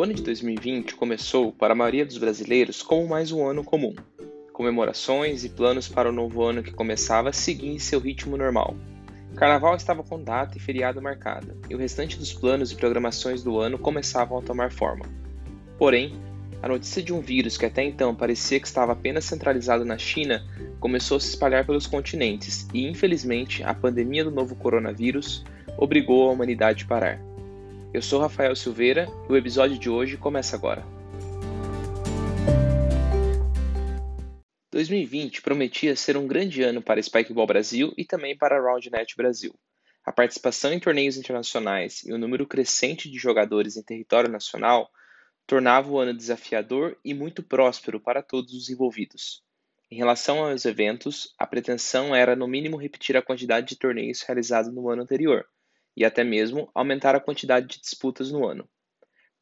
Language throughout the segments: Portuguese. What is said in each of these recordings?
O ano de 2020 começou, para a maioria dos brasileiros, como mais um ano comum. Comemorações e planos para o novo ano que começava seguiam seu ritmo normal. Carnaval estava com data e feriado marcada, e o restante dos planos e programações do ano começavam a tomar forma. Porém, a notícia de um vírus que até então parecia que estava apenas centralizado na China começou a se espalhar pelos continentes e, infelizmente, a pandemia do novo coronavírus obrigou a humanidade a parar. Eu sou Rafael Silveira e o episódio de hoje começa agora. 2020 prometia ser um grande ano para Spikeball Brasil e também para RoundNet Brasil. A participação em torneios internacionais e o número crescente de jogadores em território nacional tornava o ano desafiador e muito próspero para todos os envolvidos. Em relação aos eventos, a pretensão era no mínimo repetir a quantidade de torneios realizados no ano anterior, e até mesmo aumentar a quantidade de disputas no ano.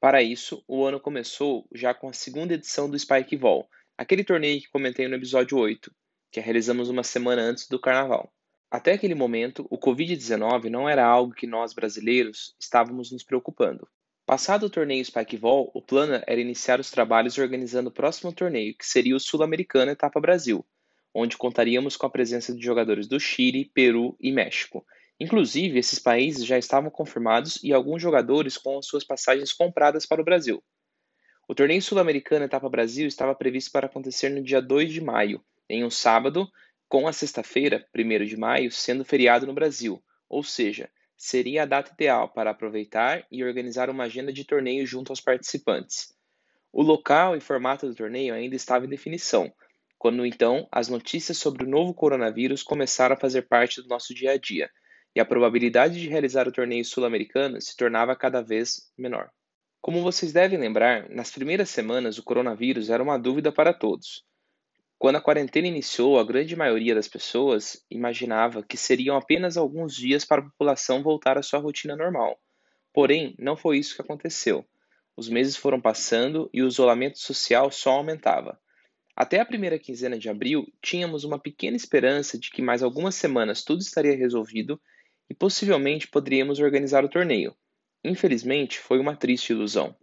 Para isso, o ano começou já com a segunda edição do Spike Vol, aquele torneio que comentei no episódio 8, que realizamos uma semana antes do Carnaval. Até aquele momento, o Covid-19 não era algo que nós brasileiros estávamos nos preocupando. Passado o torneio Spike Vol, o plano era iniciar os trabalhos organizando o próximo torneio, que seria o Sul-Americano Etapa Brasil, onde contaríamos com a presença de jogadores do Chile, Peru e México, Inclusive, esses países já estavam confirmados e alguns jogadores com suas passagens compradas para o Brasil. O torneio sul-americano Etapa Brasil estava previsto para acontecer no dia 2 de maio, em um sábado, com a sexta-feira, 1 de maio, sendo feriado no Brasil, ou seja, seria a data ideal para aproveitar e organizar uma agenda de torneio junto aos participantes. O local e formato do torneio ainda estava em definição, quando então as notícias sobre o novo coronavírus começaram a fazer parte do nosso dia a dia e a probabilidade de realizar o torneio sul-americano se tornava cada vez menor. Como vocês devem lembrar, nas primeiras semanas o coronavírus era uma dúvida para todos. Quando a quarentena iniciou, a grande maioria das pessoas imaginava que seriam apenas alguns dias para a população voltar à sua rotina normal. Porém, não foi isso que aconteceu. Os meses foram passando e o isolamento social só aumentava. Até a primeira quinzena de abril, tínhamos uma pequena esperança de que mais algumas semanas tudo estaria resolvido e possivelmente poderíamos organizar o torneio. Infelizmente, foi uma triste ilusão.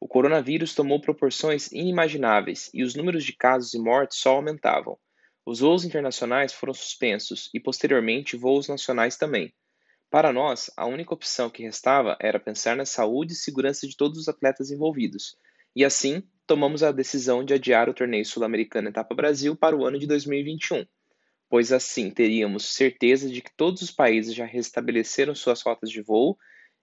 O coronavírus tomou proporções inimagináveis e os números de casos e mortes só aumentavam. Os voos internacionais foram suspensos e, posteriormente, voos nacionais também. Para nós, a única opção que restava era pensar na saúde e segurança de todos os atletas envolvidos, e assim tomamos a decisão de adiar o torneio sul-americano Etapa Brasil para o ano de 2021 pois assim teríamos certeza de que todos os países já restabeleceram suas rotas de voo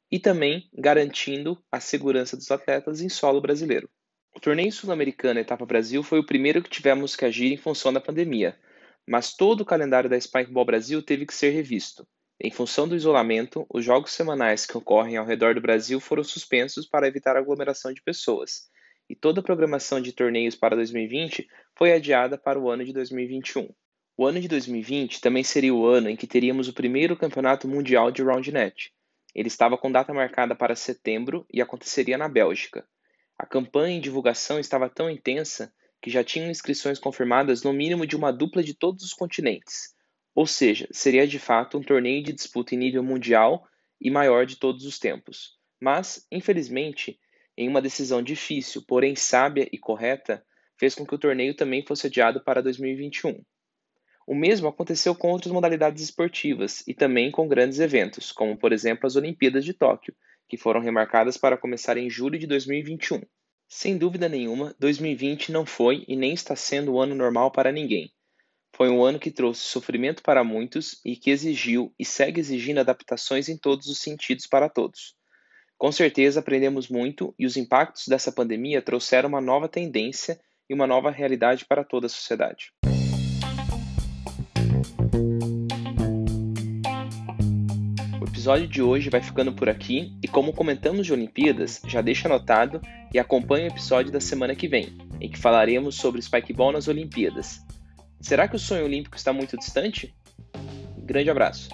e também garantindo a segurança dos atletas em solo brasileiro. O torneio sul-americano Etapa Brasil foi o primeiro que tivemos que agir em função da pandemia, mas todo o calendário da Spikeball Brasil teve que ser revisto. Em função do isolamento, os jogos semanais que ocorrem ao redor do Brasil foram suspensos para evitar aglomeração de pessoas, e toda a programação de torneios para 2020 foi adiada para o ano de 2021. O ano de 2020 também seria o ano em que teríamos o primeiro campeonato mundial de Roundnet. Ele estava com data marcada para setembro e aconteceria na Bélgica. A campanha e divulgação estava tão intensa que já tinham inscrições confirmadas no mínimo de uma dupla de todos os continentes. Ou seja, seria de fato um torneio de disputa em nível mundial e maior de todos os tempos. Mas, infelizmente, em uma decisão difícil, porém sábia e correta, fez com que o torneio também fosse adiado para 2021. O mesmo aconteceu com outras modalidades esportivas e também com grandes eventos, como por exemplo as Olimpíadas de Tóquio, que foram remarcadas para começar em julho de 2021. Sem dúvida nenhuma, 2020 não foi e nem está sendo o ano normal para ninguém. Foi um ano que trouxe sofrimento para muitos e que exigiu e segue exigindo adaptações em todos os sentidos para todos. Com certeza aprendemos muito e os impactos dessa pandemia trouxeram uma nova tendência e uma nova realidade para toda a sociedade. Episódio de hoje vai ficando por aqui e como comentamos de Olimpíadas, já deixa anotado e acompanhe o episódio da semana que vem, em que falaremos sobre Spikeball nas Olimpíadas. Será que o sonho olímpico está muito distante? grande abraço.